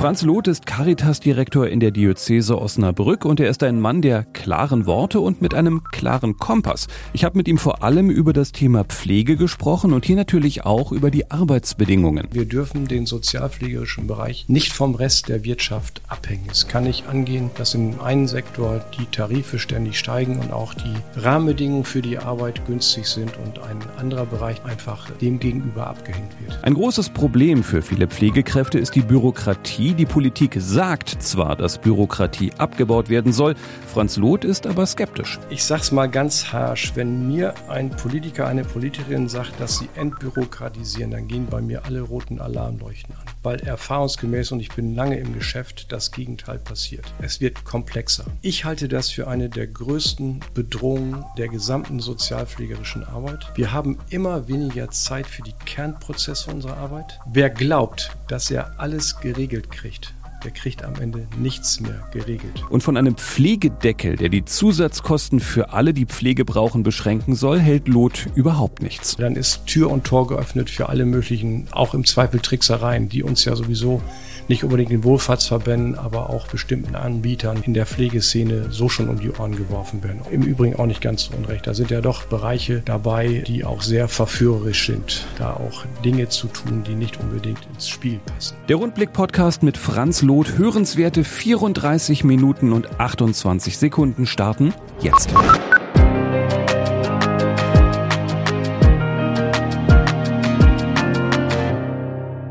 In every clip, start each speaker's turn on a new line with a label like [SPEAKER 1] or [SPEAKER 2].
[SPEAKER 1] Franz Loth ist Caritas-Direktor in der Diözese Osnabrück und er ist ein Mann der klaren Worte und mit einem klaren Kompass. Ich habe mit ihm vor allem über das Thema Pflege gesprochen und hier natürlich auch über die Arbeitsbedingungen.
[SPEAKER 2] Wir dürfen den sozialpflegerischen Bereich nicht vom Rest der Wirtschaft abhängen. Es kann nicht angehen, dass in einem Sektor die Tarife ständig steigen und auch die Rahmenbedingungen für die Arbeit günstig sind und ein anderer Bereich einfach dem gegenüber abgehängt wird.
[SPEAKER 1] Ein großes Problem für viele Pflegekräfte ist die Bürokratie die Politik sagt zwar, dass Bürokratie abgebaut werden soll, Franz Loth ist aber skeptisch.
[SPEAKER 2] Ich sag's mal ganz harsch, wenn mir ein Politiker, eine Politikerin sagt, dass sie entbürokratisieren, dann gehen bei mir alle roten Alarmleuchten an. Weil erfahrungsgemäß, und ich bin lange im Geschäft, das Gegenteil passiert. Es wird komplexer. Ich halte das für eine der größten Bedrohungen der gesamten sozialpflegerischen Arbeit. Wir haben immer weniger Zeit für die Kernprozesse unserer Arbeit. Wer glaubt, dass er alles geregelt kriegt, kriegt. Der kriegt am Ende nichts mehr geregelt.
[SPEAKER 1] Und von einem Pflegedeckel, der die Zusatzkosten für alle, die Pflege brauchen, beschränken soll, hält Lot überhaupt nichts.
[SPEAKER 2] Dann ist Tür und Tor geöffnet für alle möglichen, auch im Zweifel Tricksereien, die uns ja sowieso nicht unbedingt den Wohlfahrtsverbänden, aber auch bestimmten Anbietern in der Pflegeszene so schon um die Ohren geworfen werden. Im Übrigen auch nicht ganz so unrecht. Da sind ja doch Bereiche dabei, die auch sehr verführerisch sind, da auch Dinge zu tun, die nicht unbedingt ins Spiel passen.
[SPEAKER 1] Der Rundblick-Podcast mit Franz Loth, hörenswerte 34 Minuten und 28 Sekunden starten jetzt.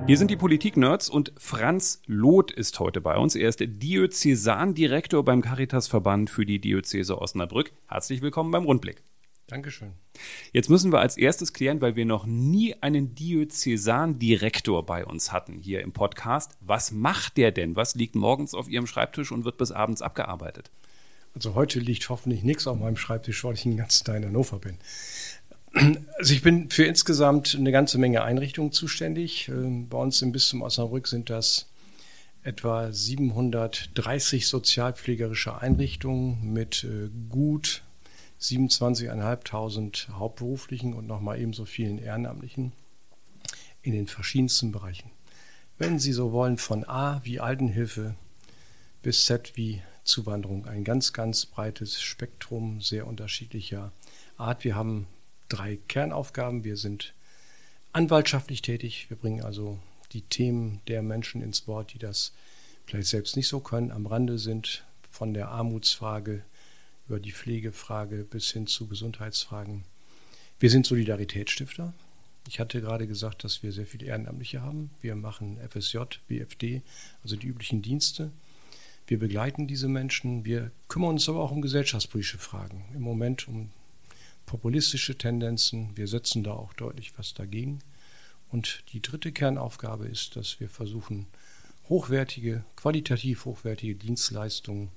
[SPEAKER 1] Hier sind die Politik-Nerds und Franz Loth ist heute bei uns. Er ist Diözesandirektor beim Caritasverband für die Diözese Osnabrück. Herzlich willkommen beim Rundblick.
[SPEAKER 2] Dankeschön.
[SPEAKER 1] Jetzt müssen wir als erstes klären, weil wir noch nie einen Diözesandirektor bei uns hatten hier im Podcast. Was macht der denn? Was liegt morgens auf Ihrem Schreibtisch und wird bis abends abgearbeitet?
[SPEAKER 2] Also heute liegt hoffentlich nichts auf meinem Schreibtisch, weil ich den ganzen Tag in Hannover bin. Also ich bin für insgesamt eine ganze Menge Einrichtungen zuständig. Ähm, bei uns im Bistum Osnabrück sind das etwa 730 sozialpflegerische Einrichtungen mit äh, gut 27.500 hauptberuflichen und nochmal ebenso vielen Ehrenamtlichen in den verschiedensten Bereichen. Wenn Sie so wollen, von A wie Altenhilfe bis Z wie Zuwanderung. Ein ganz, ganz breites Spektrum sehr unterschiedlicher Art. Wir haben drei Kernaufgaben. Wir sind anwaltschaftlich tätig. Wir bringen also die Themen der Menschen ins Wort, die das vielleicht selbst nicht so können, am Rande sind, von der Armutsfrage über die Pflegefrage bis hin zu Gesundheitsfragen. Wir sind Solidaritätsstifter. Ich hatte gerade gesagt, dass wir sehr viele Ehrenamtliche haben. Wir machen FSJ, BFD, also die üblichen Dienste. Wir begleiten diese Menschen. Wir kümmern uns aber auch um gesellschaftspolitische Fragen. Im Moment um populistische Tendenzen. Wir setzen da auch deutlich was dagegen. Und die dritte Kernaufgabe ist, dass wir versuchen, hochwertige, qualitativ hochwertige Dienstleistungen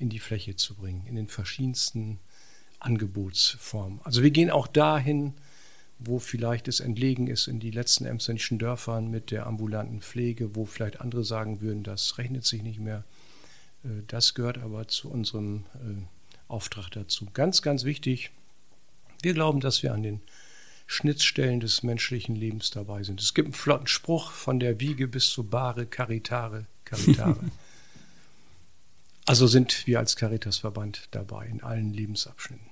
[SPEAKER 2] in die Fläche zu bringen, in den verschiedensten Angebotsformen. Also wir gehen auch dahin, wo vielleicht es entlegen ist in die letzten emsländischen Dörfern mit der ambulanten Pflege, wo vielleicht andere sagen würden, das rechnet sich nicht mehr. Äh, das gehört aber zu unserem äh, Auftrag dazu. Ganz, ganz wichtig, wir glauben, dass wir an den Schnittstellen des menschlichen Lebens dabei sind. Es gibt einen flotten Spruch von der Wiege bis zur Bahre, Caritare, Caritare. also sind wir als Caritasverband dabei in allen Lebensabschnitten.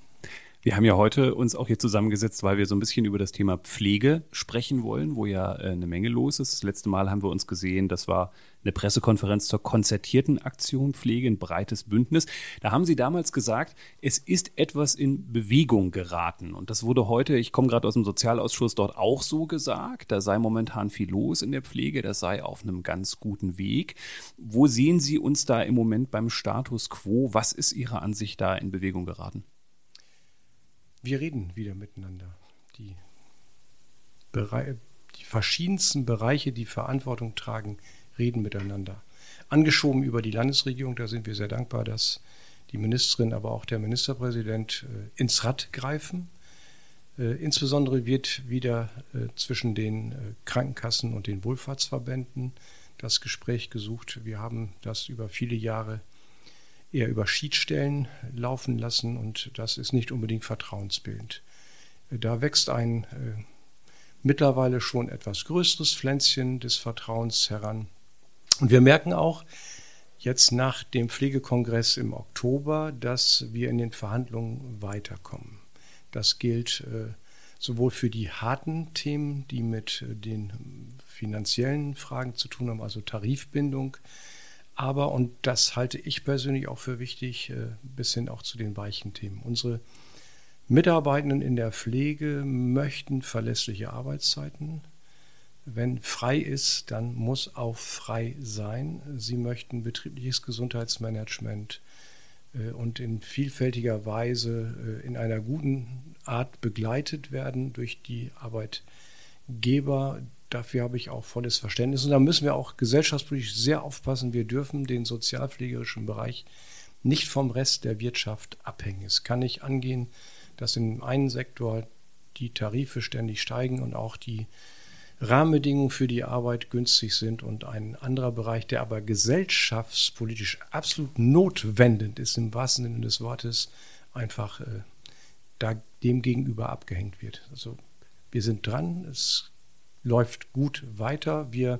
[SPEAKER 1] Wir haben ja heute uns auch hier zusammengesetzt, weil wir so ein bisschen über das Thema Pflege sprechen wollen, wo ja äh, eine Menge los ist. Das letzte Mal haben wir uns gesehen, das war eine Pressekonferenz zur konzertierten Aktion Pflege, ein breites Bündnis. Da haben Sie damals gesagt, es ist etwas in Bewegung geraten. Und das wurde heute, ich komme gerade aus dem Sozialausschuss, dort auch so gesagt. Da sei momentan viel los in der Pflege, das sei auf einem ganz guten Weg. Wo sehen Sie uns da im Moment beim Status quo? Was ist Ihrer Ansicht da in Bewegung geraten?
[SPEAKER 2] Wir reden wieder miteinander. Die, Bere die verschiedensten Bereiche, die Verantwortung tragen, reden miteinander. Angeschoben über die Landesregierung, da sind wir sehr dankbar, dass die Ministerin, aber auch der Ministerpräsident äh, ins Rad greifen. Äh, insbesondere wird wieder äh, zwischen den äh, Krankenkassen und den Wohlfahrtsverbänden das Gespräch gesucht. Wir haben das über viele Jahre eher über Schiedsstellen laufen lassen und das ist nicht unbedingt vertrauensbildend. Da wächst ein äh, mittlerweile schon etwas größeres Pflänzchen des Vertrauens heran. Und wir merken auch jetzt nach dem Pflegekongress im Oktober, dass wir in den Verhandlungen weiterkommen. Das gilt äh, sowohl für die harten Themen, die mit äh, den finanziellen Fragen zu tun haben, also Tarifbindung, aber, und das halte ich persönlich auch für wichtig, äh, bis hin auch zu den weichen Themen. Unsere Mitarbeitenden in der Pflege möchten verlässliche Arbeitszeiten. Wenn frei ist, dann muss auch frei sein. Sie möchten betriebliches Gesundheitsmanagement äh, und in vielfältiger Weise äh, in einer guten Art begleitet werden durch die Arbeitgeber. Dafür habe ich auch volles Verständnis. Und da müssen wir auch gesellschaftspolitisch sehr aufpassen. Wir dürfen den sozialpflegerischen Bereich nicht vom Rest der Wirtschaft abhängen. Es kann nicht angehen, dass in einem Sektor die Tarife ständig steigen und auch die Rahmenbedingungen für die Arbeit günstig sind und ein anderer Bereich, der aber gesellschaftspolitisch absolut notwendend ist, im wahrsten Sinne des Wortes, einfach äh, da dem gegenüber abgehängt wird. Also wir sind dran, es läuft gut weiter. Wir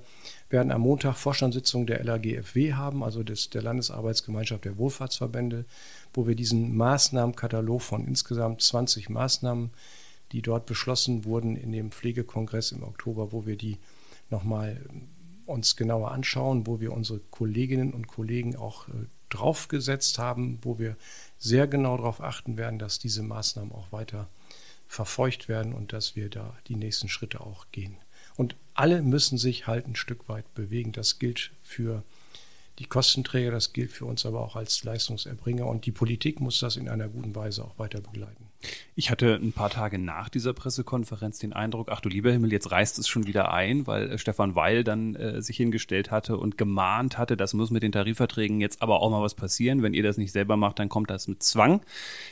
[SPEAKER 2] werden am Montag Vorstandssitzung der LAGFW haben, also des, der Landesarbeitsgemeinschaft der Wohlfahrtsverbände, wo wir diesen Maßnahmenkatalog von insgesamt 20 Maßnahmen, die dort beschlossen wurden in dem Pflegekongress im Oktober, wo wir die nochmal uns genauer anschauen, wo wir unsere Kolleginnen und Kollegen auch äh, draufgesetzt haben, wo wir sehr genau darauf achten werden, dass diese Maßnahmen auch weiter verfolgt werden und dass wir da die nächsten Schritte auch gehen. Alle müssen sich halt ein Stück weit bewegen. Das gilt für die Kostenträger, das gilt für uns aber auch als Leistungserbringer. Und die Politik muss das in einer guten Weise auch weiter begleiten.
[SPEAKER 1] Ich hatte ein paar Tage nach dieser Pressekonferenz den Eindruck, ach du lieber Himmel, jetzt reißt es schon wieder ein, weil äh, Stefan Weil dann äh, sich hingestellt hatte und gemahnt hatte, das muss mit den Tarifverträgen jetzt aber auch mal was passieren. Wenn ihr das nicht selber macht, dann kommt das mit Zwang.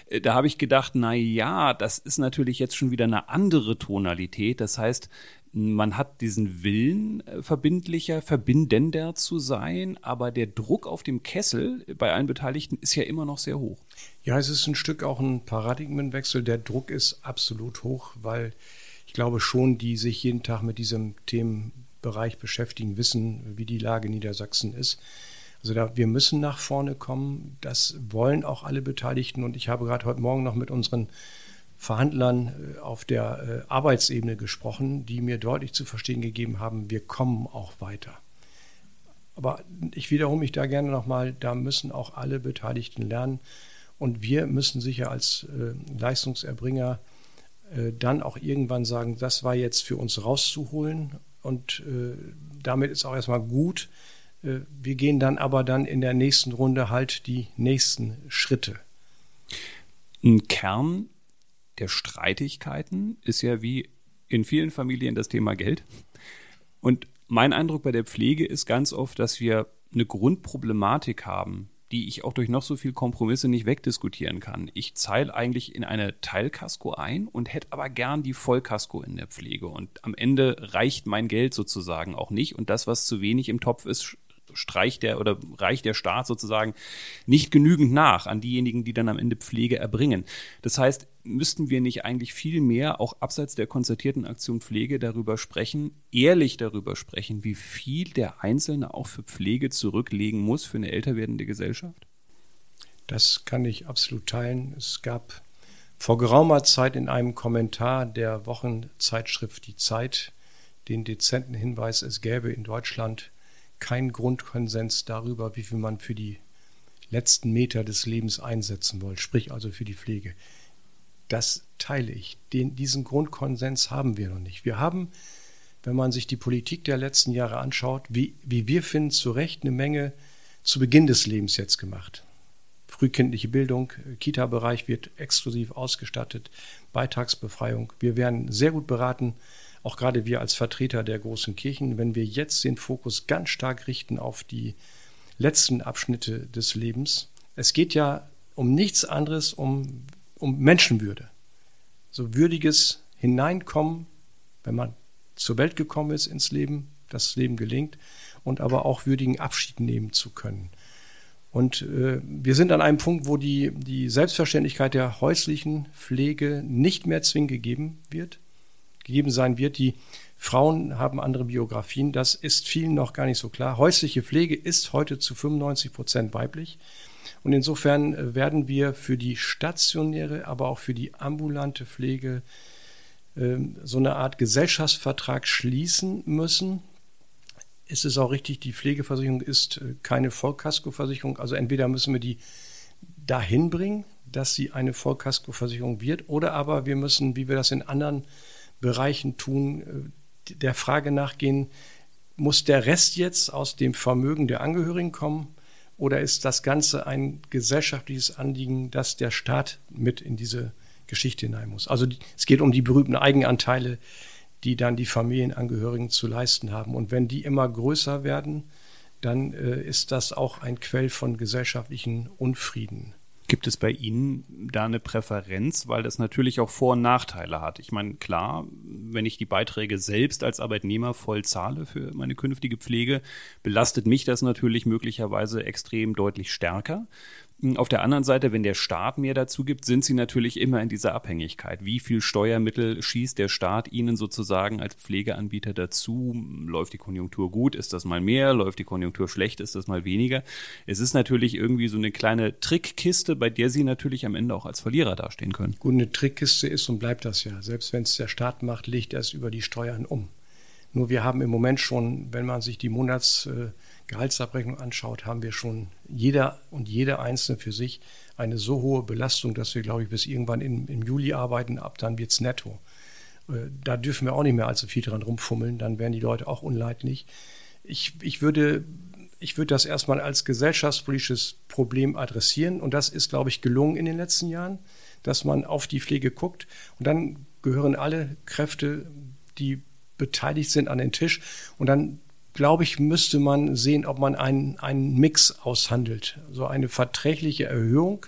[SPEAKER 1] Äh, da habe ich gedacht, na ja, das ist natürlich jetzt schon wieder eine andere Tonalität. Das heißt, man hat diesen Willen, äh, verbindlicher, verbindender zu sein, aber der Druck auf dem Kessel bei allen Beteiligten ist ja immer noch sehr hoch.
[SPEAKER 2] Ja, es ist ein Stück auch ein Paradigmenwechsel. Der Druck ist absolut hoch, weil ich glaube schon, die sich jeden Tag mit diesem Themenbereich beschäftigen, wissen, wie die Lage Niedersachsen ist. Also da, wir müssen nach vorne kommen. Das wollen auch alle Beteiligten. Und ich habe gerade heute Morgen noch mit unseren Verhandlern äh, auf der äh, Arbeitsebene gesprochen, die mir deutlich zu verstehen gegeben haben, wir kommen auch weiter. Aber ich wiederhole mich da gerne nochmal, da müssen auch alle Beteiligten lernen und wir müssen sicher als äh, Leistungserbringer dann auch irgendwann sagen, das war jetzt für uns rauszuholen und damit ist auch erstmal gut. wir gehen dann aber dann in der nächsten Runde halt die nächsten Schritte.
[SPEAKER 1] Ein Kern der Streitigkeiten ist ja wie in vielen Familien das Thema Geld. Und mein Eindruck bei der Pflege ist ganz oft, dass wir eine Grundproblematik haben, die ich auch durch noch so viel Kompromisse nicht wegdiskutieren kann. Ich zahle eigentlich in eine Teilkasko ein und hätte aber gern die Vollkasko in der Pflege. Und am Ende reicht mein Geld sozusagen auch nicht. Und das, was zu wenig im Topf ist, streicht der oder reicht der Staat sozusagen nicht genügend nach an diejenigen, die dann am Ende Pflege erbringen. Das heißt, müssten wir nicht eigentlich viel mehr auch abseits der konzertierten Aktion Pflege darüber sprechen, ehrlich darüber sprechen, wie viel der Einzelne auch für Pflege zurücklegen muss für eine älter werdende Gesellschaft?
[SPEAKER 2] Das kann ich absolut teilen. Es gab vor geraumer Zeit in einem Kommentar der Wochenzeitschrift Die Zeit den dezenten Hinweis, es gäbe in Deutschland kein Grundkonsens darüber, wie viel man für die letzten Meter des Lebens einsetzen will, sprich also für die Pflege. Das teile ich. Den, diesen Grundkonsens haben wir noch nicht. Wir haben, wenn man sich die Politik der letzten Jahre anschaut, wie, wie wir finden, zu Recht eine Menge zu Beginn des Lebens jetzt gemacht. Frühkindliche Bildung, Kita-Bereich wird exklusiv ausgestattet, Beitragsbefreiung. Wir werden sehr gut beraten, auch gerade wir als Vertreter der großen Kirchen, wenn wir jetzt den Fokus ganz stark richten auf die letzten Abschnitte des Lebens. Es geht ja um nichts anderes, um, um Menschenwürde. So würdiges Hineinkommen, wenn man zur Welt gekommen ist ins Leben, das Leben gelingt und aber auch würdigen Abschied nehmen zu können. Und äh, wir sind an einem Punkt, wo die, die Selbstverständlichkeit der häuslichen Pflege nicht mehr zwingend gegeben wird gegeben sein wird. Die Frauen haben andere Biografien. Das ist vielen noch gar nicht so klar. Häusliche Pflege ist heute zu 95 Prozent weiblich. Und insofern äh, werden wir für die stationäre, aber auch für die ambulante Pflege ähm, so eine Art Gesellschaftsvertrag schließen müssen. Es ist auch richtig, die Pflegeversicherung ist äh, keine Vollkaskoversicherung. Also entweder müssen wir die dahin bringen, dass sie eine Vollkaskoversicherung wird, oder aber wir müssen, wie wir das in anderen Bereichen tun, äh, der Frage nachgehen, muss der Rest jetzt aus dem Vermögen der Angehörigen kommen oder ist das Ganze ein gesellschaftliches Anliegen, dass der Staat mit in diese Geschichte hinein muss? Also es geht um die berühmten Eigenanteile, die dann die Familienangehörigen zu leisten haben. Und wenn die immer größer werden, dann äh, ist das auch ein Quell von gesellschaftlichen Unfrieden.
[SPEAKER 1] Gibt es bei Ihnen da eine Präferenz, weil das natürlich auch Vor- und Nachteile hat? Ich meine, klar, wenn ich die Beiträge selbst als Arbeitnehmer voll zahle für meine künftige Pflege, belastet mich das natürlich möglicherweise extrem deutlich stärker. Auf der anderen Seite, wenn der Staat mehr dazu gibt, sind sie natürlich immer in dieser Abhängigkeit. Wie viel Steuermittel schießt der Staat ihnen sozusagen als Pflegeanbieter dazu? Läuft die Konjunktur gut? Ist das mal mehr? Läuft die Konjunktur schlecht? Ist das mal weniger? Es ist natürlich irgendwie so eine kleine Trickkiste, bei der sie natürlich am Ende auch als Verlierer dastehen können.
[SPEAKER 2] Gut, eine Trickkiste ist und bleibt das ja. Selbst wenn es der Staat macht, legt er es über die Steuern um. Nur wir haben im Moment schon, wenn man sich die Monats äh, Gehaltsabrechnung anschaut, haben wir schon jeder und jede Einzelne für sich eine so hohe Belastung, dass wir, glaube ich, bis irgendwann im, im Juli arbeiten, ab dann wird es netto. Äh, da dürfen wir auch nicht mehr allzu viel dran rumfummeln, dann werden die Leute auch unleidlich. Ich, ich, würde, ich würde das erstmal als gesellschaftspolitisches Problem adressieren und das ist, glaube ich, gelungen in den letzten Jahren, dass man auf die Pflege guckt und dann gehören alle Kräfte, die beteiligt sind, an den Tisch und dann glaube ich, müsste man sehen, ob man einen, einen Mix aushandelt. So eine verträgliche Erhöhung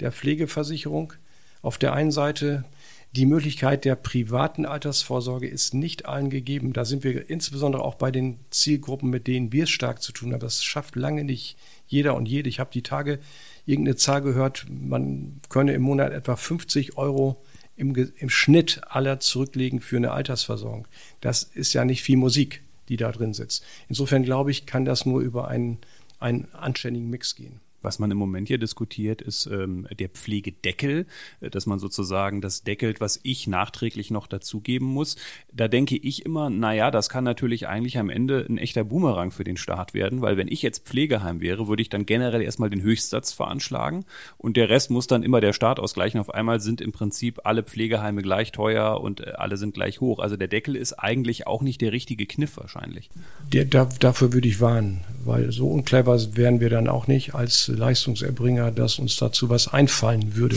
[SPEAKER 2] der Pflegeversicherung. Auf der einen Seite die Möglichkeit der privaten Altersvorsorge ist nicht allen gegeben. Da sind wir insbesondere auch bei den Zielgruppen, mit denen wir es stark zu tun haben. Das schafft lange nicht jeder und jede. Ich habe die Tage irgendeine Zahl gehört, man könne im Monat etwa 50 Euro im, im Schnitt aller zurücklegen für eine Altersversorgung. Das ist ja nicht viel Musik die da drin sitzt. Insofern glaube ich, kann das nur über einen, einen anständigen Mix gehen.
[SPEAKER 1] Was man im Moment hier diskutiert, ist ähm, der Pflegedeckel, äh, dass man sozusagen das deckelt, was ich nachträglich noch dazugeben muss. Da denke ich immer, naja, das kann natürlich eigentlich am Ende ein echter Boomerang für den Staat werden, weil wenn ich jetzt Pflegeheim wäre, würde ich dann generell erstmal den Höchstsatz veranschlagen und der Rest muss dann immer der Staat ausgleichen. Auf einmal sind im Prinzip alle Pflegeheime gleich teuer und äh, alle sind gleich hoch. Also der Deckel ist eigentlich auch nicht der richtige Kniff wahrscheinlich.
[SPEAKER 2] Der, da, dafür würde ich warnen, weil so unclever wären wir dann auch nicht als Leistungserbringer, dass uns dazu was einfallen würde.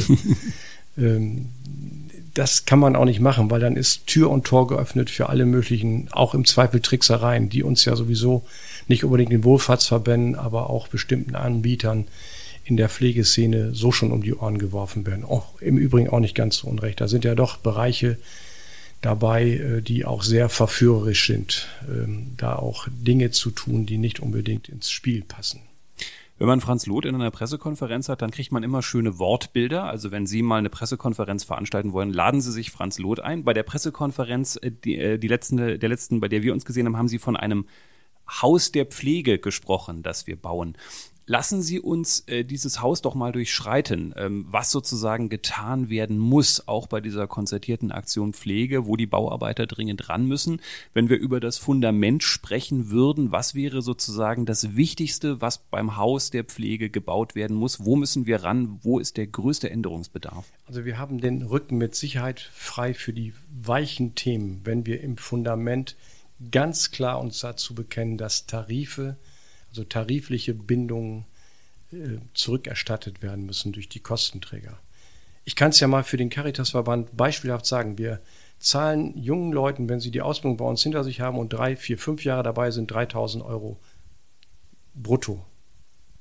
[SPEAKER 2] ähm, das kann man auch nicht machen, weil dann ist Tür und Tor geöffnet für alle möglichen, auch im Zweifel Tricksereien, die uns ja sowieso nicht unbedingt den Wohlfahrtsverbänden, aber auch bestimmten Anbietern in der Pflegeszene so schon um die Ohren geworfen werden. Auch im Übrigen auch nicht ganz so unrecht. Da sind ja doch Bereiche dabei, äh, die auch sehr verführerisch sind, ähm, da auch Dinge zu tun, die nicht unbedingt ins Spiel passen.
[SPEAKER 1] Wenn man Franz Loth in einer Pressekonferenz hat, dann kriegt man immer schöne Wortbilder. Also wenn Sie mal eine Pressekonferenz veranstalten wollen, laden Sie sich Franz Loth ein. Bei der Pressekonferenz, äh, die, äh, die letzten, der letzten, bei der wir uns gesehen haben, haben Sie von einem Haus der Pflege gesprochen, das wir bauen. Lassen Sie uns äh, dieses Haus doch mal durchschreiten, ähm, was sozusagen getan werden muss, auch bei dieser konzertierten Aktion Pflege, wo die Bauarbeiter dringend ran müssen. Wenn wir über das Fundament sprechen würden, was wäre sozusagen das Wichtigste, was beim Haus der Pflege gebaut werden muss? Wo müssen wir ran? Wo ist der größte Änderungsbedarf?
[SPEAKER 2] Also wir haben den Rücken mit Sicherheit frei für die weichen Themen, wenn wir im Fundament ganz klar uns dazu bekennen, dass Tarife also tarifliche Bindungen äh, zurückerstattet werden müssen durch die Kostenträger. Ich kann es ja mal für den Caritasverband beispielhaft sagen. Wir zahlen jungen Leuten, wenn sie die Ausbildung bei uns hinter sich haben und drei, vier, fünf Jahre dabei sind, 3000 Euro brutto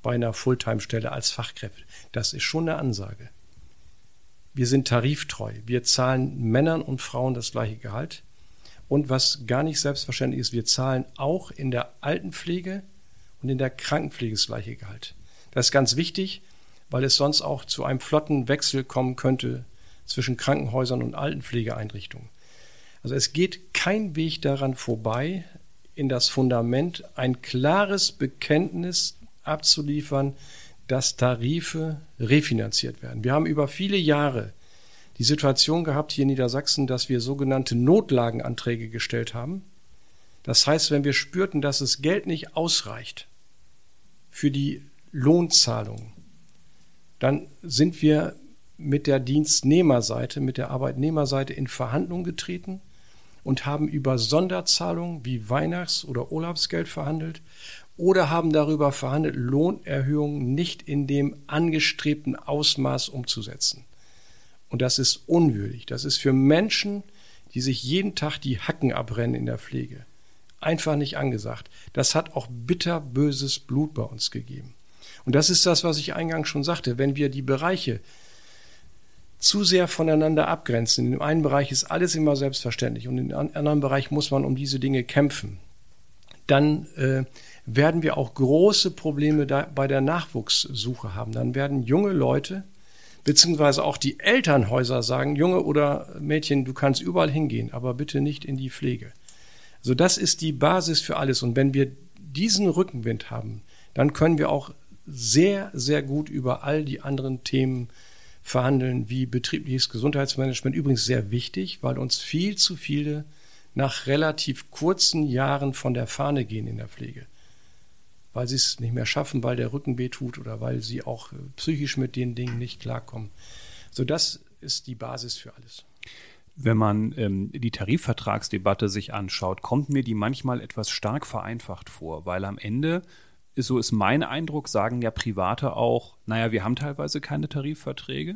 [SPEAKER 2] bei einer Fulltime-Stelle als Fachkräfte. Das ist schon eine Ansage. Wir sind tariftreu. Wir zahlen Männern und Frauen das gleiche Gehalt. Und was gar nicht selbstverständlich ist, wir zahlen auch in der Altenpflege und in der Krankenpflege das gleiche Gehalt. Das ist ganz wichtig, weil es sonst auch zu einem flotten Wechsel kommen könnte zwischen Krankenhäusern und Altenpflegeeinrichtungen. Also es geht kein Weg daran vorbei, in das Fundament ein klares Bekenntnis abzuliefern, dass Tarife refinanziert werden. Wir haben über viele Jahre die Situation gehabt hier in Niedersachsen, dass wir sogenannte Notlagenanträge gestellt haben. Das heißt, wenn wir spürten, dass das Geld nicht ausreicht für die Lohnzahlung, dann sind wir mit der Dienstnehmerseite, mit der Arbeitnehmerseite in Verhandlungen getreten und haben über Sonderzahlungen wie Weihnachts- oder Urlaubsgeld verhandelt oder haben darüber verhandelt, Lohnerhöhungen nicht in dem angestrebten Ausmaß umzusetzen. Und das ist unwürdig. Das ist für Menschen, die sich jeden Tag die Hacken abrennen in der Pflege, einfach nicht angesagt. Das hat auch bitterböses Blut bei uns gegeben. Und das ist das, was ich eingangs schon sagte. Wenn wir die Bereiche zu sehr voneinander abgrenzen, in dem einen Bereich ist alles immer selbstverständlich und in dem anderen Bereich muss man um diese Dinge kämpfen, dann äh, werden wir auch große Probleme da bei der Nachwuchssuche haben. Dann werden junge Leute beziehungsweise auch die Elternhäuser sagen, Junge oder Mädchen, du kannst überall hingehen, aber bitte nicht in die Pflege. So, das ist die Basis für alles. Und wenn wir diesen Rückenwind haben, dann können wir auch sehr, sehr gut über all die anderen Themen verhandeln, wie betriebliches Gesundheitsmanagement. Übrigens sehr wichtig, weil uns viel zu viele nach relativ kurzen Jahren von der Fahne gehen in der Pflege weil sie es nicht mehr schaffen, weil der Rücken wehtut oder weil sie auch äh, psychisch mit den Dingen nicht klarkommen. So, das ist die Basis für alles.
[SPEAKER 1] Wenn man ähm, die Tarifvertragsdebatte sich anschaut, kommt mir die manchmal etwas stark vereinfacht vor, weil am Ende, so ist mein Eindruck, sagen ja Private auch, naja, wir haben teilweise keine Tarifverträge,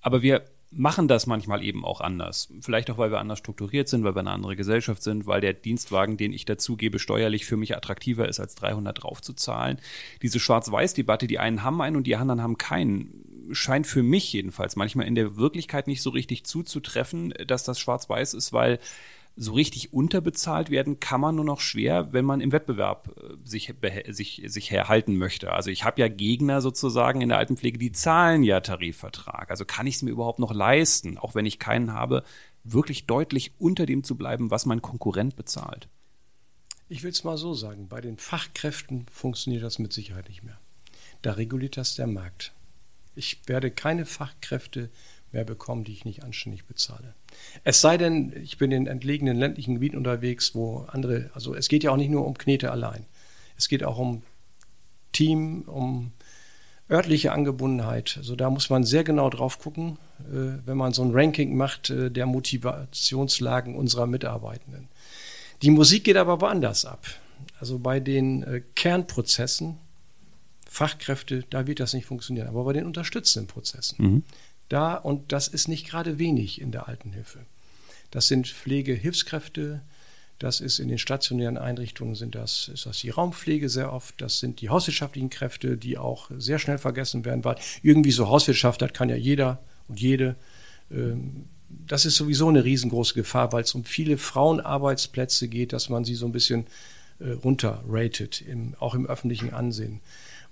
[SPEAKER 1] aber wir machen das manchmal eben auch anders. Vielleicht auch, weil wir anders strukturiert sind, weil wir eine andere Gesellschaft sind, weil der Dienstwagen, den ich dazugebe, steuerlich für mich attraktiver ist, als 300 draufzuzahlen. Diese Schwarz-Weiß-Debatte, die einen haben einen und die anderen haben keinen, scheint für mich jedenfalls manchmal in der Wirklichkeit nicht so richtig zuzutreffen, dass das Schwarz-Weiß ist, weil so richtig unterbezahlt werden kann man nur noch schwer, wenn man im Wettbewerb äh, sich, sich, sich herhalten möchte. Also ich habe ja Gegner sozusagen in der Altenpflege, die zahlen ja Tarifvertrag. Also kann ich es mir überhaupt noch leisten, auch wenn ich keinen habe, wirklich deutlich unter dem zu bleiben, was mein Konkurrent bezahlt?
[SPEAKER 2] Ich will es mal so sagen, bei den Fachkräften funktioniert das mit Sicherheit nicht mehr. Da reguliert das der Markt. Ich werde keine Fachkräfte mehr bekommen, die ich nicht anständig bezahle. Es sei denn, ich bin in entlegenen ländlichen Gebieten unterwegs, wo andere, also es geht ja auch nicht nur um Knete allein. Es geht auch um Team, um örtliche Angebundenheit. Also da muss man sehr genau drauf gucken, äh, wenn man so ein Ranking macht äh, der Motivationslagen unserer Mitarbeitenden. Die Musik geht aber woanders ab. Also bei den äh, Kernprozessen, Fachkräfte, da wird das nicht funktionieren. Aber bei den unterstützenden Prozessen, mhm da und das ist nicht gerade wenig in der Altenhilfe. Das sind Pflegehilfskräfte, das ist in den stationären Einrichtungen sind das, ist das die Raumpflege sehr oft, das sind die hauswirtschaftlichen Kräfte, die auch sehr schnell vergessen werden, weil irgendwie so Hauswirtschaft, das kann ja jeder und jede. Ähm, das ist sowieso eine riesengroße Gefahr, weil es um viele Frauenarbeitsplätze geht, dass man sie so ein bisschen äh, runterratet, auch im öffentlichen Ansehen.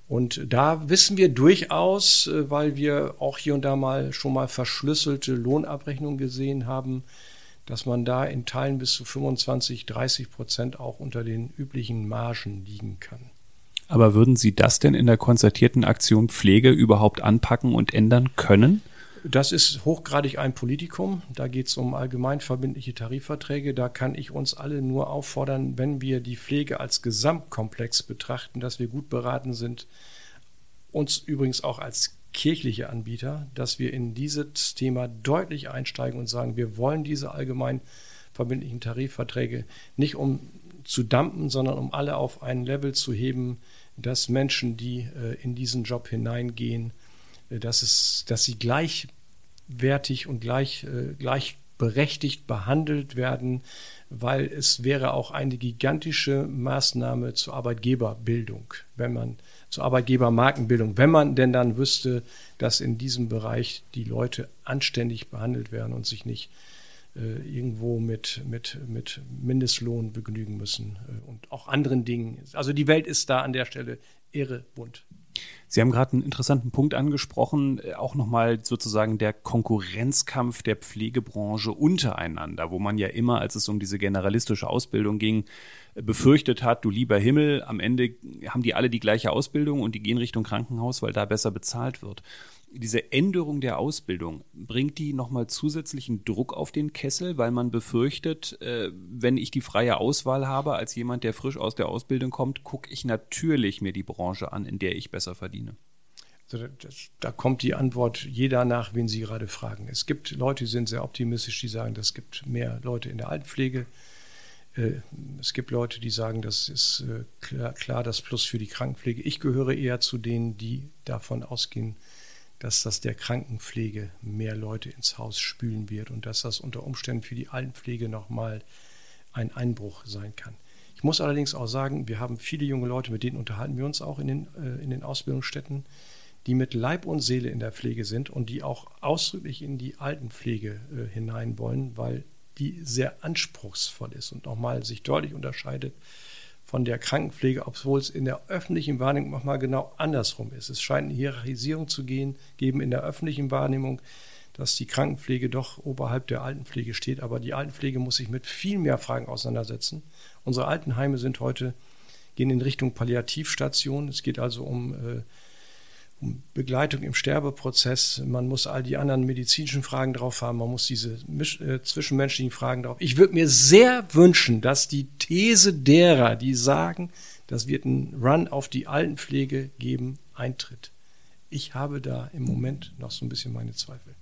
[SPEAKER 2] Und da wissen wir durchaus, äh, weil wir auch hier und da mal schon mal verschlüsselte Lohnabrechnungen gesehen haben, dass man da in Teilen bis zu 25, 30 Prozent auch unter den üblichen Margen liegen kann.
[SPEAKER 1] Aber würden Sie das denn in der konzertierten Aktion Pflege überhaupt anpacken und ändern können?
[SPEAKER 2] Das ist hochgradig ein Politikum. Da geht es um allgemeinverbindliche Tarifverträge. Da kann ich uns alle nur auffordern, wenn wir die Pflege als Gesamtkomplex betrachten, dass wir gut beraten sind, uns übrigens auch als kirchliche Anbieter, dass wir in dieses Thema deutlich einsteigen und sagen, wir wollen diese allgemein verbindlichen Tarifverträge nicht um zu dampen, sondern um alle auf ein Level zu heben, dass Menschen, die äh, in diesen Job hineingehen, dass, es, dass sie gleichwertig und gleich, äh, gleichberechtigt behandelt werden, weil es wäre auch eine gigantische Maßnahme zur Arbeitgeberbildung, wenn man zur Arbeitgebermarkenbildung, wenn man denn dann wüsste, dass in diesem Bereich die Leute anständig behandelt werden und sich nicht äh, irgendwo mit, mit, mit Mindestlohn begnügen müssen äh, und auch anderen Dingen. Also die Welt ist da an der Stelle irre bunt.
[SPEAKER 1] Sie haben gerade einen interessanten Punkt angesprochen, äh, auch nochmal sozusagen der Konkurrenzkampf der Pflegebranche untereinander, wo man ja immer, als es um diese generalistische Ausbildung ging, äh, befürchtet hat, du lieber Himmel, am Ende haben die alle die gleiche Ausbildung und die gehen Richtung Krankenhaus, weil da besser bezahlt wird diese Änderung der Ausbildung, bringt die nochmal zusätzlichen Druck auf den Kessel, weil man befürchtet, äh, wenn ich die freie Auswahl habe, als jemand, der frisch aus der Ausbildung kommt, gucke ich natürlich mir die Branche an, in der ich besser verdiene.
[SPEAKER 2] Also das, da kommt die Antwort jeder nach, wen Sie gerade fragen. Es gibt Leute, die sind sehr optimistisch, die sagen, es gibt mehr Leute in der Altenpflege. Äh, es gibt Leute, die sagen, das ist äh, klar, klar das Plus für die Krankenpflege. Ich gehöre eher zu denen, die davon ausgehen, dass das der Krankenpflege mehr Leute ins Haus spülen wird und dass das unter Umständen für die Altenpflege nochmal ein Einbruch sein kann. Ich muss allerdings auch sagen, wir haben viele junge Leute, mit denen unterhalten wir uns auch in den, äh, in den Ausbildungsstätten, die mit Leib und Seele in der Pflege sind und die auch ausdrücklich in die Altenpflege äh, hinein wollen, weil die sehr anspruchsvoll ist und nochmal sich deutlich unterscheidet von der Krankenpflege, obwohl es in der öffentlichen Wahrnehmung manchmal genau andersrum ist. Es scheint eine Hierarchisierung zu gehen, geben in der öffentlichen Wahrnehmung, dass die Krankenpflege doch oberhalb der Altenpflege steht. Aber die Altenpflege muss sich mit viel mehr Fragen auseinandersetzen. Unsere Altenheime sind heute, gehen in Richtung Palliativstation. Es geht also um äh, Begleitung im Sterbeprozess. Man muss all die anderen medizinischen Fragen drauf haben. Man muss diese äh, zwischenmenschlichen Fragen drauf. Ich würde mir sehr wünschen, dass die These derer, die sagen, das wird ein Run auf die Altenpflege geben, eintritt. Ich habe da im Moment noch so ein bisschen meine Zweifel.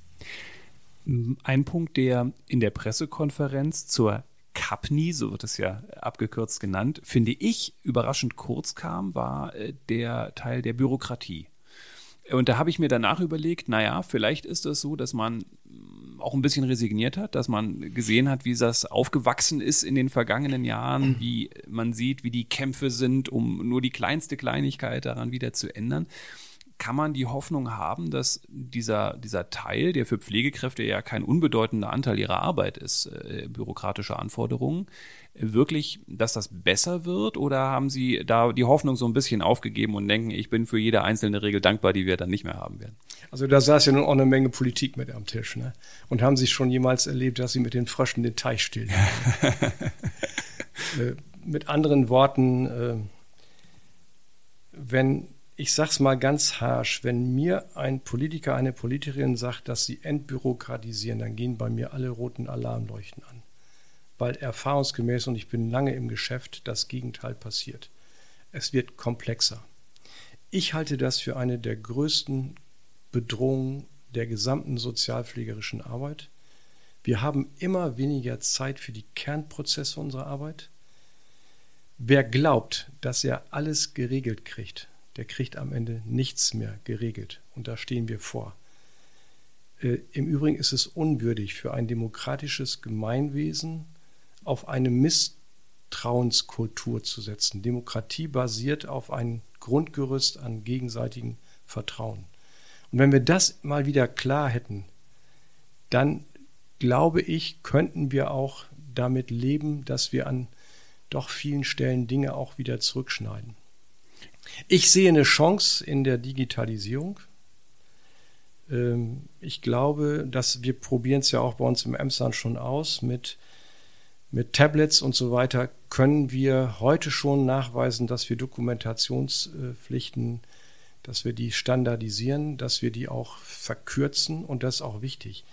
[SPEAKER 1] Ein Punkt, der in der Pressekonferenz zur CAPNI, so wird es ja abgekürzt genannt, finde ich überraschend kurz kam, war äh, der Teil der Bürokratie. Und da habe ich mir danach überlegt, naja, vielleicht ist es so, dass man auch ein bisschen resigniert hat, dass man gesehen hat, wie das aufgewachsen ist in den vergangenen Jahren, wie man sieht, wie die Kämpfe sind, um nur die kleinste Kleinigkeit daran wieder zu ändern. Kann man die Hoffnung haben, dass dieser, dieser Teil, der für Pflegekräfte ja kein unbedeutender Anteil ihrer Arbeit ist, äh, bürokratische Anforderungen, wirklich, dass das besser wird? Oder haben Sie da die Hoffnung so ein bisschen aufgegeben und denken, ich bin für jede einzelne Regel dankbar, die wir dann nicht mehr haben werden?
[SPEAKER 2] Also da saß ja nun auch eine Menge Politik mit am Tisch. Ne? Und haben Sie schon jemals erlebt, dass Sie mit den Fröschen den Teich stillen? äh, mit anderen Worten, äh, wenn ich sage es mal ganz harsch, wenn mir ein Politiker, eine Politikerin sagt, dass sie entbürokratisieren, dann gehen bei mir alle roten Alarmleuchten an. Weil erfahrungsgemäß, und ich bin lange im Geschäft, das Gegenteil passiert. Es wird komplexer. Ich halte das für eine der größten Bedrohungen der gesamten sozialpflegerischen Arbeit. Wir haben immer weniger Zeit für die Kernprozesse unserer Arbeit. Wer glaubt, dass er alles geregelt kriegt, der kriegt am Ende nichts mehr geregelt. Und da stehen wir vor. Äh, Im Übrigen ist es unwürdig für ein demokratisches Gemeinwesen auf eine Misstrauenskultur zu setzen. Demokratie basiert auf einem Grundgerüst an gegenseitigem Vertrauen. Und wenn wir das mal wieder klar hätten, dann glaube ich, könnten wir auch damit leben, dass wir an doch vielen Stellen Dinge auch wieder zurückschneiden. Ich sehe eine Chance in der Digitalisierung. Ähm, ich glaube, dass wir probieren es ja auch bei uns im Emsland schon aus. Mit, mit Tablets und so weiter können wir heute schon nachweisen, dass wir Dokumentationspflichten, dass wir die standardisieren, dass wir die auch verkürzen und das ist auch wichtig.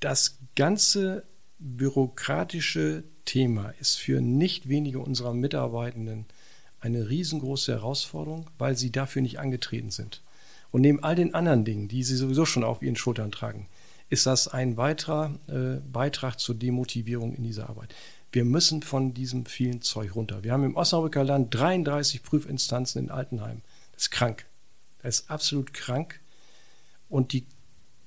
[SPEAKER 2] Das ganze bürokratische Thema ist für nicht wenige unserer Mitarbeitenden eine riesengroße Herausforderung, weil sie dafür nicht angetreten sind. Und neben all den anderen Dingen, die sie sowieso schon auf ihren Schultern tragen, ist das ein weiterer äh, Beitrag zur Demotivierung in dieser Arbeit. Wir müssen von diesem vielen Zeug runter. Wir haben im Osnabrücker Land 33 Prüfinstanzen in Altenheim. Das ist krank. Das ist absolut krank. Und die,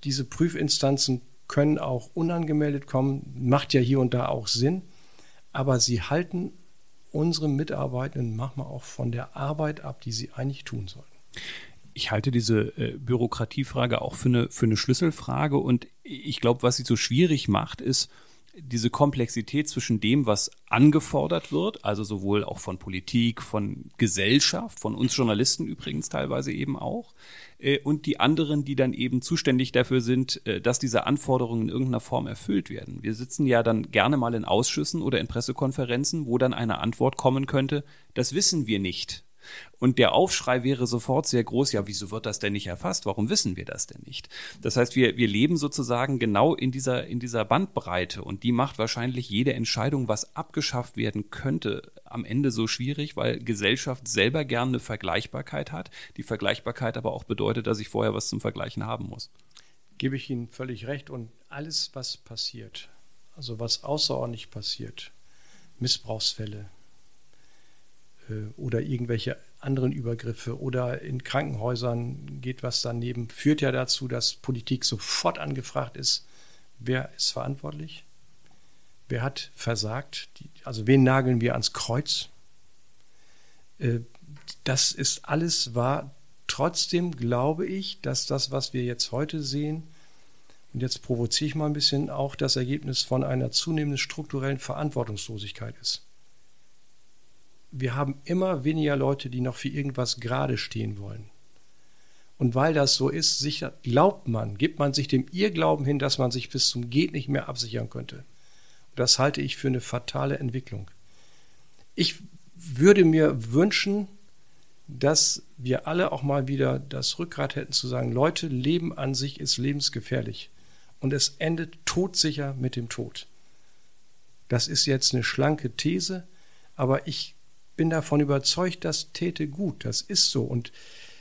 [SPEAKER 2] diese Prüfinstanzen können auch unangemeldet kommen, macht ja hier und da auch Sinn, aber sie halten unsere Mitarbeitenden manchmal auch von der Arbeit ab, die sie eigentlich tun sollten.
[SPEAKER 1] Ich halte diese äh, Bürokratiefrage auch für eine, für eine Schlüsselfrage und ich glaube, was sie so schwierig macht, ist, diese Komplexität zwischen dem, was angefordert wird, also sowohl auch von Politik, von Gesellschaft, von uns Journalisten übrigens teilweise eben auch, äh, und die anderen, die dann eben zuständig dafür sind, äh, dass diese Anforderungen in irgendeiner Form erfüllt werden. Wir sitzen ja dann gerne mal in Ausschüssen oder in Pressekonferenzen, wo dann eine Antwort kommen könnte, das wissen wir nicht. Und der Aufschrei wäre sofort sehr groß, ja, wieso wird das denn nicht erfasst? Warum wissen wir das denn nicht? Das heißt, wir, wir leben sozusagen genau in dieser, in dieser Bandbreite und die macht wahrscheinlich jede Entscheidung, was abgeschafft werden könnte, am Ende so schwierig, weil Gesellschaft selber gerne eine Vergleichbarkeit hat, die Vergleichbarkeit aber auch bedeutet, dass ich vorher was zum Vergleichen haben muss.
[SPEAKER 2] Gebe ich Ihnen völlig recht und alles, was passiert, also was außerordentlich passiert, Missbrauchsfälle, oder irgendwelche anderen Übergriffe oder in Krankenhäusern geht was daneben, führt ja dazu, dass Politik sofort angefragt ist, wer ist verantwortlich, wer hat versagt, also wen nageln wir ans Kreuz. Äh, das ist alles wahr. Trotzdem glaube ich, dass das, was wir jetzt heute sehen, und jetzt provoziere ich mal ein bisschen, auch das Ergebnis von einer zunehmenden strukturellen Verantwortungslosigkeit ist wir haben immer weniger Leute, die noch für irgendwas gerade stehen wollen. Und weil das so ist, sicher, glaubt man, gibt man sich dem Irrglauben hin, dass man sich bis zum Geht nicht mehr absichern könnte. Und das halte ich für eine fatale Entwicklung. Ich würde mir wünschen, dass wir alle auch mal wieder das Rückgrat hätten zu sagen, Leute, Leben an sich ist lebensgefährlich und es endet todsicher mit dem Tod. Das ist jetzt eine schlanke These, aber ich bin davon überzeugt, das täte gut. Das ist so. Und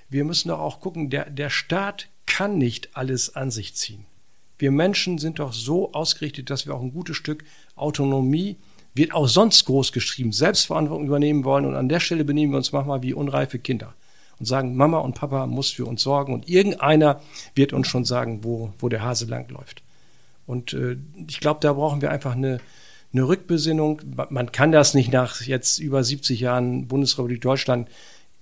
[SPEAKER 2] wir müssen doch auch gucken, der, der Staat kann nicht alles an sich ziehen. Wir Menschen sind doch so ausgerichtet, dass wir auch ein gutes Stück Autonomie, wird auch sonst groß geschrieben, Selbstverantwortung übernehmen wollen. Und an der Stelle benehmen wir uns manchmal wie unreife Kinder und sagen, Mama und Papa muss für uns sorgen und irgendeiner wird uns schon sagen, wo, wo der Hase langläuft. Und äh, ich glaube, da brauchen wir einfach eine, eine Rückbesinnung. Man kann das nicht nach jetzt über 70 Jahren Bundesrepublik Deutschland,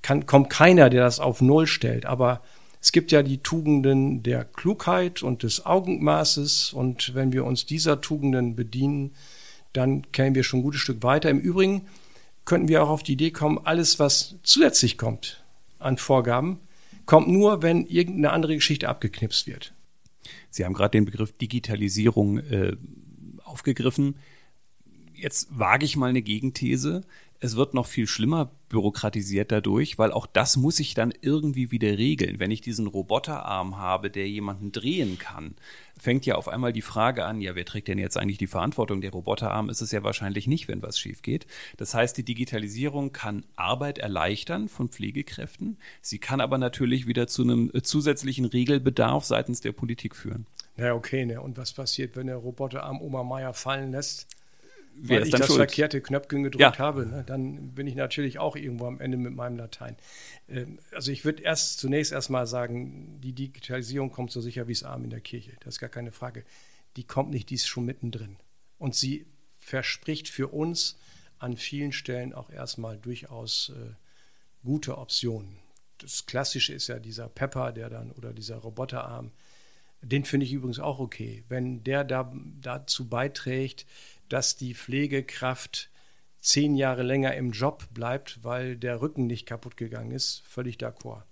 [SPEAKER 2] kann, kommt keiner, der das auf Null stellt. Aber es gibt ja die Tugenden der Klugheit und des Augenmaßes. Und wenn wir uns dieser Tugenden bedienen, dann kämen wir schon ein gutes Stück weiter. Im Übrigen könnten wir auch auf die Idee kommen, alles, was zusätzlich kommt an Vorgaben, kommt nur, wenn irgendeine andere Geschichte abgeknipst wird.
[SPEAKER 1] Sie haben gerade den Begriff Digitalisierung äh, aufgegriffen jetzt wage ich mal eine Gegenthese. Es wird noch viel schlimmer bürokratisiert dadurch, weil auch das muss ich dann irgendwie wieder regeln. Wenn ich diesen Roboterarm habe, der jemanden drehen kann, fängt ja auf einmal die Frage an, ja, wer trägt denn jetzt eigentlich die Verantwortung? Der Roboterarm ist es ja wahrscheinlich nicht, wenn was schief geht. Das heißt, die Digitalisierung kann Arbeit erleichtern von Pflegekräften. Sie kann aber natürlich wieder zu einem zusätzlichen Regelbedarf seitens der Politik führen.
[SPEAKER 2] Ja, okay, ne? Und was passiert, wenn der Roboterarm Oma Meier fallen lässt?
[SPEAKER 1] Wer
[SPEAKER 2] weil
[SPEAKER 1] ist dann
[SPEAKER 2] ich das
[SPEAKER 1] schuld?
[SPEAKER 2] verkehrte Knöpfchen gedrückt
[SPEAKER 1] Ja.
[SPEAKER 2] habe, ne, dann bin ich natürlich auch irgendwo am Ende mit meinem Latein. Ähm, also ich würde erst zunächst erstmal sagen, die Digitalisierung kommt so sicher wie es Arm in der Kirche. Das ist gar keine Frage. Die kommt nicht, die ist schon mittendrin. Und sie verspricht für uns an vielen Stellen auch erstmal durchaus äh, gute Optionen. Das Klassische ist ja dieser Pepper, der dann oder dieser Roboterarm. Den finde ich übrigens auch okay. Wenn der da, dazu beiträgt, dass die Pflegekraft zehn Jahre länger im Job bleibt, weil der Rücken nicht kaputt gegangen ist, völlig d'accord.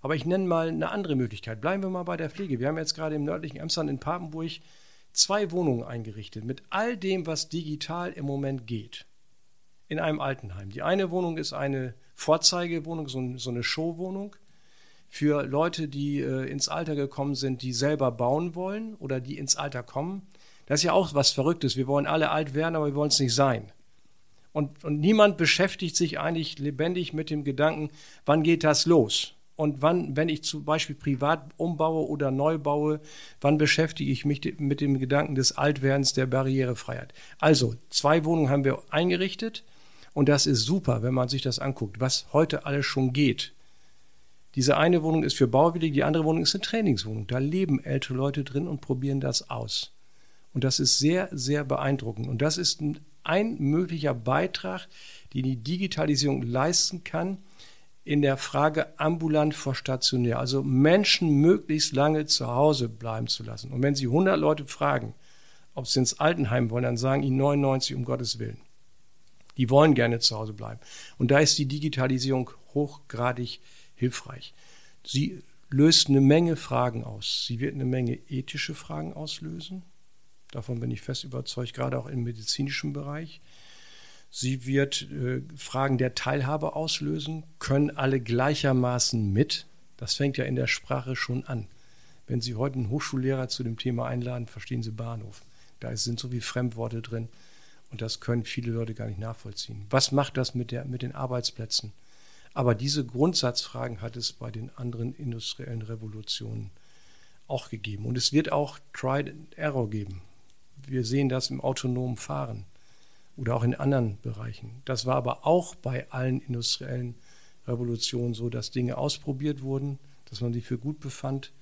[SPEAKER 2] Aber ich nenne mal eine andere Möglichkeit. Bleiben wir mal bei der Pflege. Wir haben jetzt gerade im nördlichen Emsland in Papenburg zwei Wohnungen eingerichtet mit all dem, was digital im Moment geht. In einem Altenheim. Die eine Wohnung ist eine Vorzeigewohnung, so eine Showwohnung für Leute, die äh, ins Alter gekommen sind, die selber bauen wollen oder die ins Alter kommen. Das ist ja auch was Verrücktes. Wir wollen alle alt werden, aber wir wollen es nicht sein. Und, und niemand beschäftigt sich eigentlich lebendig mit dem Gedanken, wann geht das los? Und wann, wenn ich zum Beispiel privat umbaue oder neu baue, wann beschäftige ich mich mit dem Gedanken des Altwerdens, der Barrierefreiheit? Also, zwei Wohnungen haben wir eingerichtet und das ist super, wenn man sich das anguckt, was heute alles schon geht. Diese eine Wohnung ist für Bauwillige, die andere Wohnung ist eine Trainingswohnung. Da leben ältere Leute drin und probieren das aus. Und das ist sehr, sehr beeindruckend. Und das ist ein, möglicher Beitrag, den die Digitalisierung leisten kann in der Frage ambulant vor stationär. Also Menschen möglichst lange zu Hause bleiben zu lassen. Und wenn Sie 100 Leute fragen, ob sie ins Altenheim wollen, dann sagen ihnen 99 um Gottes Willen. Die wollen gerne zu Hause bleiben. Und da ist die Digitalisierung hochgradig hilfreich. Sie löst eine Menge Fragen aus. Sie wird eine Menge ethische Fragen auslösen. Davon bin ich fest überzeugt, gerade auch im medizinischen Bereich. Sie wird äh, Fragen der Teilhabe auslösen. Können alle gleichermaßen mit? Das fängt ja in der Sprache schon an. Wenn Sie heute einen Hochschullehrer zu dem Thema einladen, verstehen Sie Bahnhof. Da sind so viele Fremdworte drin und das können viele Leute gar nicht nachvollziehen. Was macht das mit, der, mit den Arbeitsplätzen? Aber diese Grundsatzfragen hat es bei den anderen industriellen Revolutionen auch gegeben. Und es wird auch Tried and Error geben. Wir sehen das im autonomen Fahren oder auch in anderen Bereichen. Das war aber auch bei allen industriellen Revolutionen so, dass Dinge ausprobiert wurden, dass man sie für gut befand.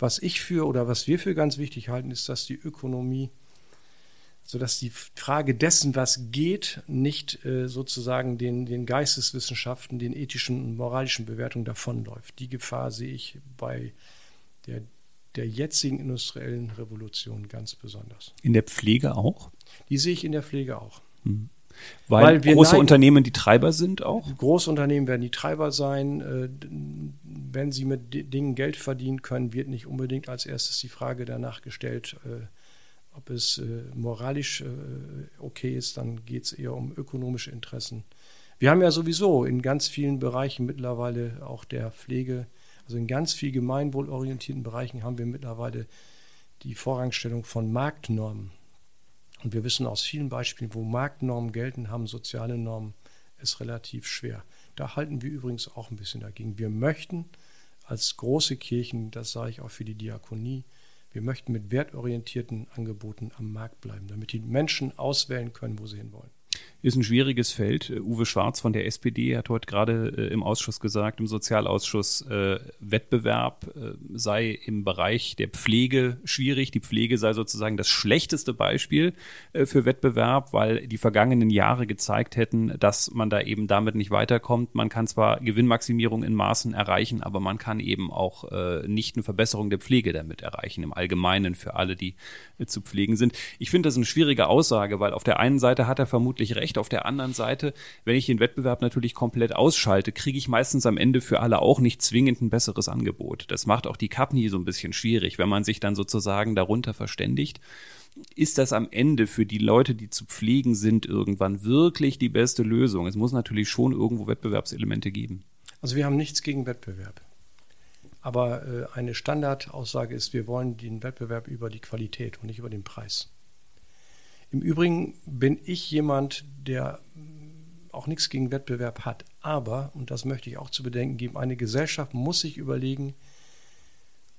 [SPEAKER 2] Was ich für oder was wir für ganz wichtig halten, ist, dass die Ökonomie sodass die Frage dessen, was geht, nicht äh, sozusagen den, den Geisteswissenschaften, den ethischen und moralischen Bewertungen davonläuft. Die Gefahr sehe ich bei der, der jetzigen industriellen Revolution ganz besonders.
[SPEAKER 1] In der Pflege auch?
[SPEAKER 2] Die sehe ich in der Pflege auch.
[SPEAKER 1] Hm. Weil, Weil große Unternehmen die Treiber sind auch?
[SPEAKER 2] Große Unternehmen werden die Treiber sein. Äh, wenn sie mit Dingen Geld verdienen können, wird nicht unbedingt als erstes die Frage danach gestellt, äh, ob es äh, moralisch äh, okay ist, dann geht es eher um ökonomische Interessen. Wir haben ja sowieso in ganz vielen Bereichen mittlerweile auch der Pflege, also in ganz viel gemeinwohlorientierten Bereichen haben wir mittlerweile die Vorrangstellung von Marktnormen. Und wir wissen aus vielen Beispielen, wo Marktnormen gelten, haben soziale Normen es relativ schwer. Da halten wir übrigens auch ein bisschen dagegen. Wir möchten als große Kirchen, das sage ich auch für die Diakonie, wir möchten mit wertorientierten Angeboten am Markt bleiben, damit die Menschen auswählen können, wo sie hinwollen
[SPEAKER 1] ist ein schwieriges Feld. Äh, Uwe Schwarz von der SPD hat heute gerade äh, im Ausschuss gesagt, im Sozialausschuss, äh, Wettbewerb sei im Bereich der Pflege schwierig. Die Pflege sei sozusagen das schlechteste Beispiel für Wettbewerb, weil die vergangenen Jahre gezeigt hätten, dass man da eben damit nicht weiterkommt. Man kann zwar Gewinnmaximierung in Maßen erreichen, aber man kann eben auch nicht eine Verbesserung der Pflege damit erreichen, im Allgemeinen für alle, die zu pflegen sind. Ich finde das eine schwierige Aussage, weil auf der einen Seite hat er vermutlich recht, auf der anderen Seite, wenn ich den Wettbewerb natürlich komplett ausschalte, kriege ich meistens am Ende für alle auch nicht zwingend ein besseres Angebot. Das macht auch die Kapni so ein bisschen schwierig, wenn man sich dann sozusagen darunter verständigt ist das am Ende für die Leute, die zu pflegen sind, irgendwann wirklich die beste Lösung? Es muss natürlich schon irgendwo Wettbewerbselemente geben.
[SPEAKER 2] Also wir haben nichts gegen Wettbewerb. Aber äh, eine Standardaussage ist, wir wollen den Wettbewerb über die Qualität und nicht über den Preis. Im Übrigen bin ich jemand, der auch nichts gegen Wettbewerb hat. Aber, und das möchte ich auch zu bedenken geben, eine Gesellschaft muss sich überlegen,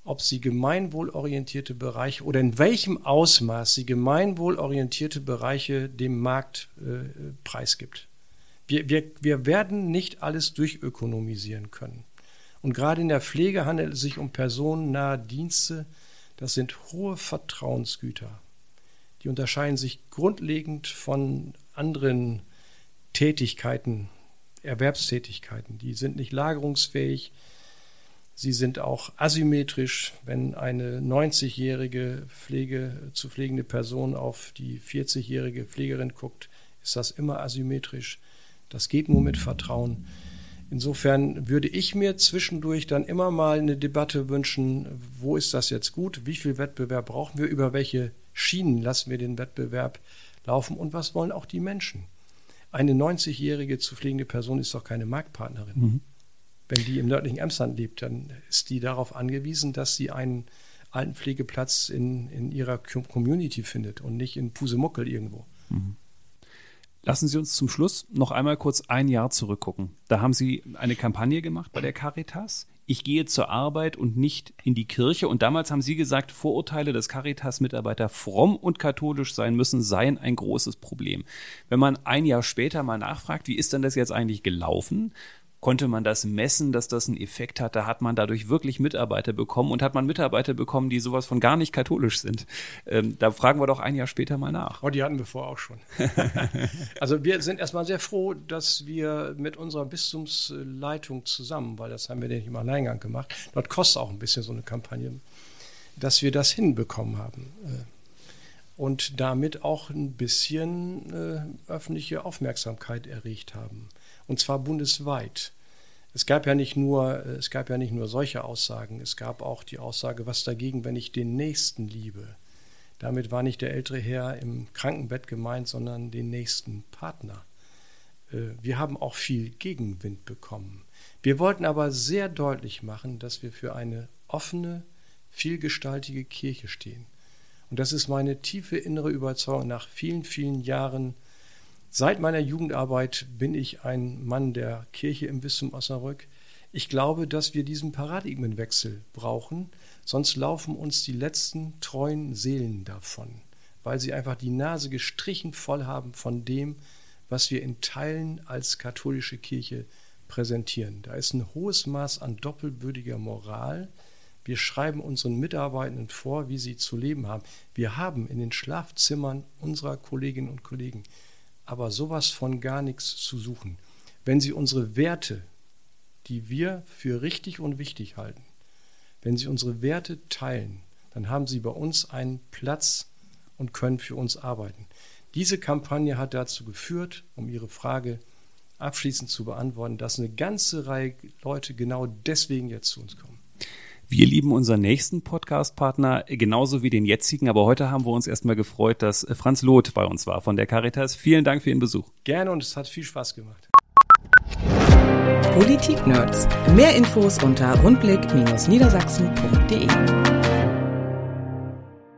[SPEAKER 2] ob sie gemeinwohlorientierte Bereiche oder in welchem Ausmaß sie gemeinwohlorientierte Bereiche dem Markt äh, preisgibt. Wir, wir, wir werden nicht alles durchökonomisieren können. Und gerade in der Pflege handelt es sich um personennahe Dienste. Das sind hohe Vertrauensgüter. Die unterscheiden sich grundlegend von anderen Tätigkeiten, Erwerbstätigkeiten. Die sind nicht lagerungsfähig. Sie sind auch asymmetrisch. Wenn eine 90-jährige Pflege zu pflegende Person auf die 40-jährige Pflegerin guckt, ist das immer asymmetrisch. Das geht nur mit Vertrauen. Insofern würde ich mir zwischendurch dann immer mal eine Debatte wünschen, wo ist das jetzt gut, wie viel Wettbewerb brauchen wir, über welche Schienen lassen wir den Wettbewerb laufen und was wollen auch die Menschen. Eine 90-jährige zu pflegende Person ist doch keine Marktpartnerin. Mhm. Wenn die im nördlichen Emsland lebt, dann ist die darauf angewiesen, dass sie einen Altenpflegeplatz in, in ihrer Community findet und nicht in Pusemuckel irgendwo. Mhm.
[SPEAKER 1] Lassen Sie uns zum Schluss noch einmal kurz ein Jahr zurückgucken. Da haben Sie eine Kampagne gemacht bei der Caritas. Ich gehe zur Arbeit und nicht in die Kirche. Und damals haben Sie gesagt, Vorurteile, dass Caritas-Mitarbeiter fromm und katholisch sein müssen, seien ein großes Problem. Wenn man ein Jahr später mal nachfragt, wie ist denn das jetzt eigentlich gelaufen? Konnte man das messen, dass das einen Effekt hat. Da hat man dadurch wirklich Mitarbeiter bekommen und hat man Mitarbeiter bekommen, die sowas von gar nicht katholisch sind. Ähm, da fragen wir doch ein Jahr später mal nach.
[SPEAKER 2] Oh, die hatten wir vorher auch schon. also wir sind erstmal sehr froh, dass wir mit unserer Bistumsleitung zusammen, weil das haben wir nicht im Alleingang gemacht, dort kostet auch ein bisschen so eine Kampagne, dass wir das hinbekommen haben. Äh, und damit auch ein bisschen äh, öffentliche Aufmerksamkeit erregt haben. Und zwar bundesweit. Es gab ja nicht nur, es gab ja nicht nur solche Aussagen, es gab auch die Aussage, was dagegen, wenn ich den Nächsten liebe. Damit war nicht der ältere Herr im Krankenbett gemeint, sondern den nächsten Partner. Äh, wir haben auch viel Gegenwind bekommen. Wir wollten aber sehr deutlich machen, dass wir für eine offene, vielgestaltige Kirche stehen. Und das ist meine tiefe innere Überzeugung nach vielen, vielen Jahren Seit meiner Jugendarbeit bin ich ein Mann der Kirche im Bistum Osnabrück. Ich glaube, dass wir diesen Paradigmenwechsel brauchen, sonst laufen uns die letzten treuen Seelen davon, weil sie einfach die Nase gestrichen voll haben von dem, was wir in Teilen als katholische Kirche präsentieren. Da ist ein hohes Maß an doppelbürdiger Moral. Wir schreiben unseren Mitarbeitenden vor, wie sie zu leben haben. Wir haben in den Schlafzimmern unserer Kolleginnen und Kollegen aber sowas von gar nichts zu suchen. Wenn Sie unsere Werte, die wir für richtig und wichtig halten, wenn Sie unsere Werte teilen, dann haben Sie bei uns einen Platz und können für uns arbeiten. Diese Kampagne hat dazu geführt, um Ihre Frage abschließend zu beantworten, dass eine ganze Reihe Leute genau deswegen jetzt zu uns kommen.
[SPEAKER 1] Wir lieben unseren nächsten Podcast-Partner genauso wie den jetzigen, aber heute haben wir uns erstmal gefreut, dass Franz Loth bei uns war von der Caritas. Vielen Dank für Ihren Besuch.
[SPEAKER 2] Gerne und es hat viel Spaß gemacht.
[SPEAKER 3] Politik Nerds. Mehr Infos unter rundblick-niedersachsen.de.